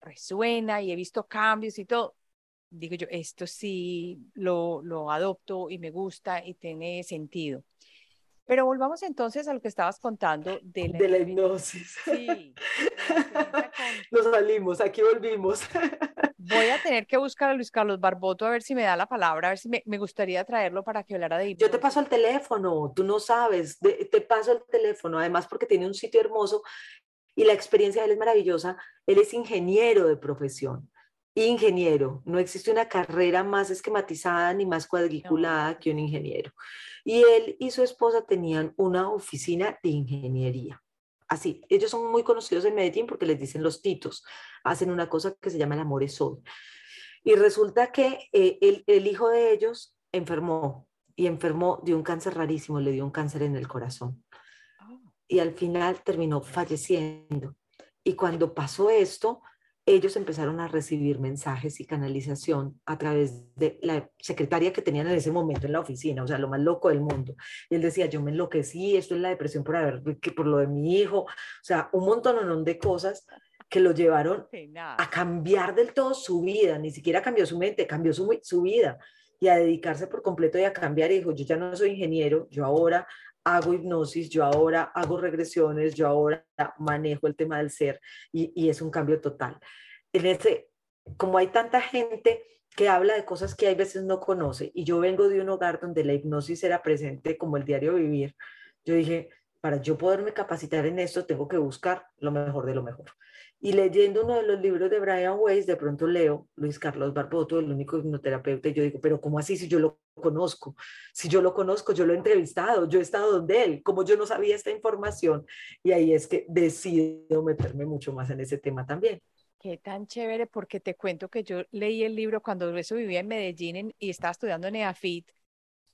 resuena y he visto cambios y todo, digo yo, esto sí lo, lo adopto y me gusta y tiene sentido. Pero volvamos entonces a lo que estabas contando de la, de la hipnosis. Sí. [laughs] Nos salimos, aquí volvimos. [laughs] Voy a tener que buscar a Luis Carlos Barboto a ver si me da la palabra, a ver si me, me gustaría traerlo para que hablara de hipnosis. Yo te paso el teléfono, tú no sabes, te paso el teléfono, además porque tiene un sitio hermoso y la experiencia de él es maravillosa. Él es ingeniero de profesión ingeniero. No existe una carrera más esquematizada ni más cuadriculada que un ingeniero. Y él y su esposa tenían una oficina de ingeniería. Así, ellos son muy conocidos en Medellín porque les dicen los titos. Hacen una cosa que se llama el amor Sol. Y resulta que eh, el, el hijo de ellos enfermó y enfermó de un cáncer rarísimo, le dio un cáncer en el corazón. Oh. Y al final terminó falleciendo. Y cuando pasó esto, ellos empezaron a recibir mensajes y canalización a través de la secretaria que tenían en ese momento en la oficina, o sea, lo más loco del mundo. Y él decía, yo me enloquecí, esto es la depresión por haber, que por lo de mi hijo, o sea, un montón de cosas que lo llevaron a cambiar del todo su vida, ni siquiera cambió su mente, cambió su, su vida y a dedicarse por completo y a cambiar. Y dijo, yo ya no soy ingeniero, yo ahora hago hipnosis, yo ahora hago regresiones, yo ahora manejo el tema del ser y, es un cambio total. En ese, como hay tanta gente que habla de cosas que hay veces no conoce y yo vengo de un hogar donde la hipnosis era presente como el diario vivir, yo dije, para yo poderme capacitar en esto tengo que buscar lo mejor de lo mejor. Y leyendo uno de los libros de Brian Weiss, de pronto leo Luis Carlos Barboto, el único hipnoterapeuta, y yo digo, pero ¿cómo así si yo lo conozco? Si yo lo conozco, yo lo he entrevistado, yo he estado donde él, como yo no sabía esta información, y ahí es que decido meterme mucho más en ese tema también. Qué tan chévere, porque te cuento que yo leí el libro cuando eso vivía en Medellín y estaba estudiando en EAFIT,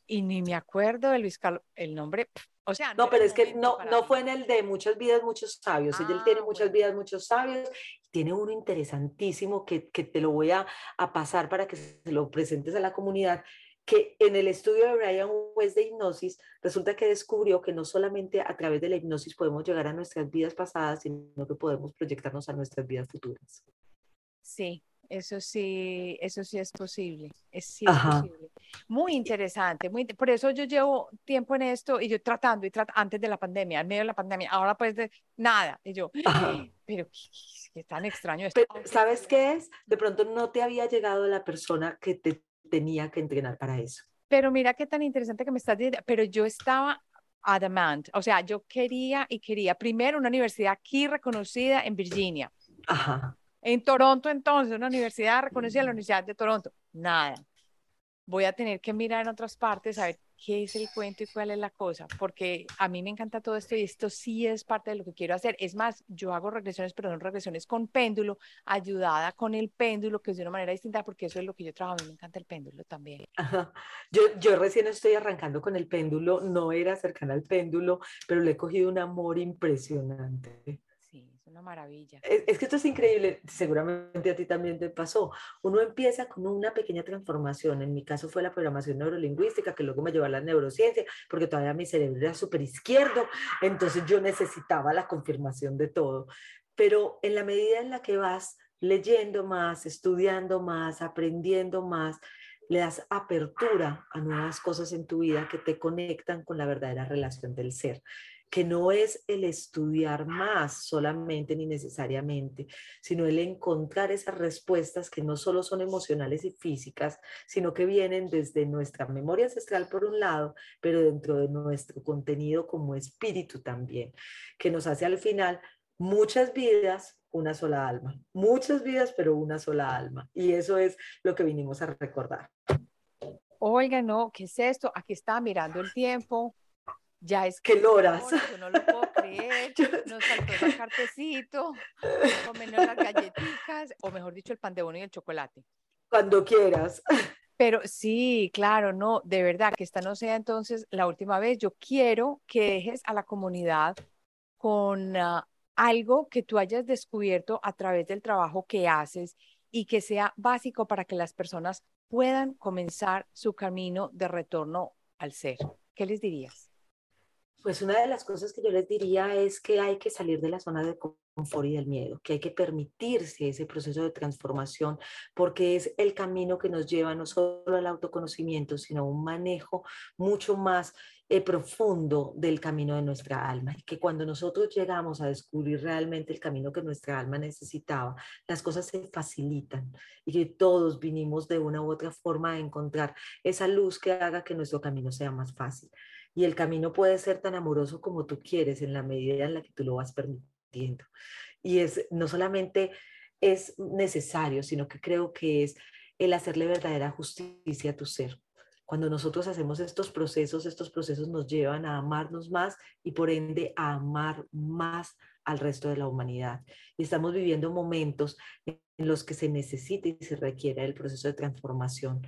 y ni me acuerdo de Luis Carlos, el nombre, o sea, no, pero es que no, no fue en el de muchas vidas, muchos sabios. Ella tiene ah, muchas vidas, muchos sabios. Tiene uno interesantísimo que, que te lo voy a, a, pasar para que se lo presentes a la comunidad, que en el estudio de Brian West de hipnosis, resulta que descubrió que no solamente a través de la hipnosis podemos llegar a nuestras vidas pasadas, sino que podemos proyectarnos a nuestras vidas futuras. Sí, eso sí, eso sí es posible, es, sí es posible. Muy interesante, muy, por eso yo llevo tiempo en esto y yo tratando y tratando antes de la pandemia, en medio de la pandemia, ahora pues de nada, y yo, [gasps] pero qué, tan extraño esto. ¿Sabes qué es? De pronto no te había llegado la persona que te tenía que entrenar para eso. Pero mira qué tan interesante que me estás diciendo, pero yo estaba adamant, o sea, yo quería y quería primero una universidad aquí reconocida en Virginia. Ajá en Toronto entonces, una universidad reconocida, la Universidad de Toronto. Nada. Voy a tener que mirar en otras partes a ver qué es el cuento y cuál es la cosa, porque a mí me encanta todo esto y esto sí es parte de lo que quiero hacer. Es más, yo hago regresiones, pero no regresiones con péndulo, ayudada con el péndulo, que es de una manera distinta, porque eso es lo que yo trabajo. A mí me encanta el péndulo también. Yo, yo recién estoy arrancando con el péndulo, no era cercana al péndulo, pero le he cogido un amor impresionante maravilla. Es, que esto es increíble, seguramente a ti también te pasó. Uno empieza con una pequeña transformación, en mi caso fue la programación neurolingüística, que luego me llevó a la neurociencia, porque todavía mi cerebro era súper izquierdo, entonces yo necesitaba la confirmación de todo. Pero en la medida en la que vas leyendo más, estudiando más, aprendiendo más, le das apertura a nuevas cosas en tu vida que te conectan con la verdadera relación del ser que no es el estudiar más solamente ni necesariamente, sino el encontrar esas respuestas que no solo son emocionales y físicas, sino que vienen desde nuestra memoria ancestral por un lado, pero dentro de nuestro contenido como espíritu también, que nos hace al final muchas vidas, una sola alma, muchas vidas, pero una sola alma. Y eso es lo que vinimos a recordar. Oiga, no, ¿qué es esto? Aquí está mirando el tiempo, ya es que loras. Yo no lo puedo [laughs] creer. Nos saltó el cartecito, comernos las galletitas, o mejor dicho, el pan de bono y el chocolate. Cuando quieras. [laughs] Pero sí, claro, no, de verdad, que esta no sea entonces la última vez. Yo quiero que dejes a la comunidad con ah, algo que tú hayas descubierto a través del trabajo que haces y que sea básico para que las personas puedan comenzar su camino de retorno al ser. ¿Qué les dirías? Pues una de las cosas que yo les diría es que hay que salir de la zona de confort y del miedo, que hay que permitirse ese proceso de transformación, porque es el camino que nos lleva no solo al autoconocimiento, sino a un manejo mucho más eh, profundo del camino de nuestra alma. Y que cuando nosotros llegamos a descubrir realmente el camino que nuestra alma necesitaba, las cosas se facilitan y que todos vinimos de una u otra forma a encontrar esa luz que haga que nuestro camino sea más fácil y el camino puede ser tan amoroso como tú quieres en la medida en la que tú lo vas permitiendo. Y es no solamente es necesario, sino que creo que es el hacerle verdadera justicia a tu ser. Cuando nosotros hacemos estos procesos, estos procesos nos llevan a amarnos más y por ende a amar más al resto de la humanidad. Y estamos viviendo momentos en los que se necesita y se requiere el proceso de transformación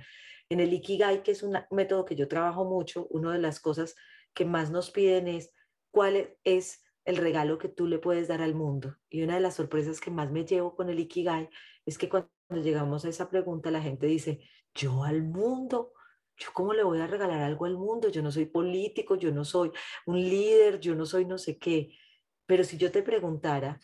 En el Ikigai, que es un método que yo trabajo mucho, una de las cosas que más nos piden es cuál es el regalo que tú le puedes dar al mundo. Y una de las sorpresas que más me llevo con el Ikigai es que cuando llegamos a esa pregunta, la gente dice, yo al mundo, yo cómo le voy a regalar algo al mundo, yo no soy político, yo no soy un líder, yo no soy no sé qué. Pero si yo te preguntara,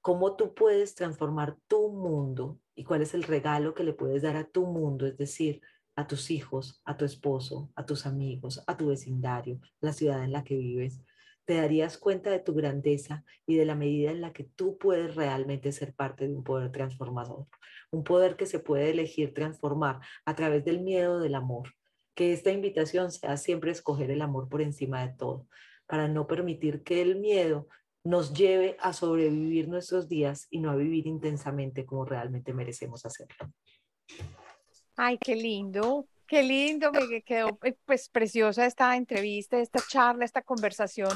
¿cómo tú puedes transformar tu mundo y cuál es el regalo que le puedes dar a tu mundo? Es decir, a tus hijos, a tu esposo, a tus amigos, a tu vecindario, la ciudad en la que vives te darías cuenta de tu grandeza y de la medida en la que tú puedes realmente ser parte de un poder transformador, un poder que se puede elegir transformar a través del miedo del amor. Que esta invitación sea siempre escoger el amor por encima de todo, para no permitir que el miedo nos lleve a sobrevivir nuestros días y no a vivir intensamente como realmente merecemos hacerlo. Ay, qué lindo, qué lindo, me quedó eh, pues preciosa esta entrevista, esta charla, esta conversación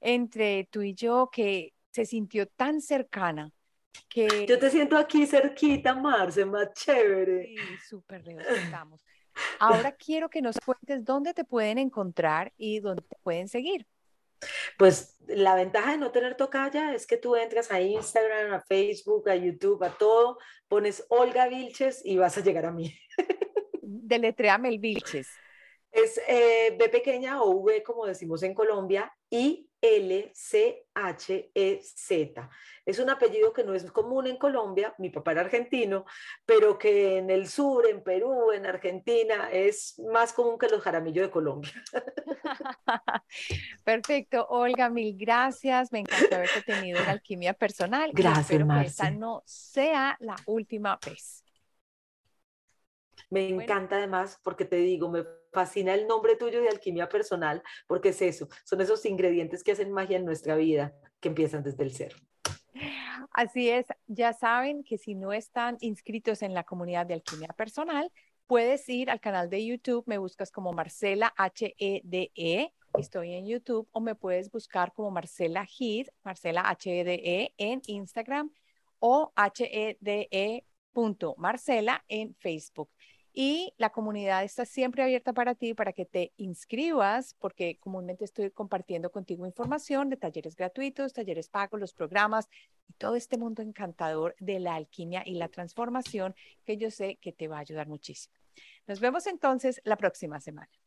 entre tú y yo que se sintió tan cercana. Que... Yo te siento aquí cerquita, Marce, más chévere. Sí, súper estamos. Ahora quiero que nos cuentes dónde te pueden encontrar y dónde te pueden seguir. Pues la ventaja de no tener tocaya es que tú entras a Instagram, a Facebook, a YouTube, a todo, pones Olga Vilches y vas a llegar a mí. [laughs] Deletréame el Vilches. Es eh, B pequeña o V, como decimos en Colombia, y L-C-H-E-Z. Es un apellido que no es común en Colombia, mi papá era argentino, pero que en el sur, en Perú, en Argentina, es más común que los jaramillos de Colombia. [laughs] Perfecto, Olga, mil gracias. Me encantó haberte tenido en Alquimia Personal. Gracias, espero que esta no sea la última vez. Me encanta además porque te digo, me fascina el nombre tuyo de alquimia personal porque es eso, son esos ingredientes que hacen magia en nuestra vida que empiezan desde el ser. Así es, ya saben que si no están inscritos en la comunidad de alquimia personal, puedes ir al canal de YouTube, me buscas como Marcela H-E-D-E, e, estoy en YouTube, o me puedes buscar como Marcela Heath, Marcela H-E-D-E e en Instagram o H-E-D-E Marcela en Facebook y la comunidad está siempre abierta para ti, para que te inscribas, porque comúnmente estoy compartiendo contigo información de talleres gratuitos, talleres pagos, los programas y todo este mundo encantador de la alquimia y la transformación que yo sé que te va a ayudar muchísimo. Nos vemos entonces la próxima semana.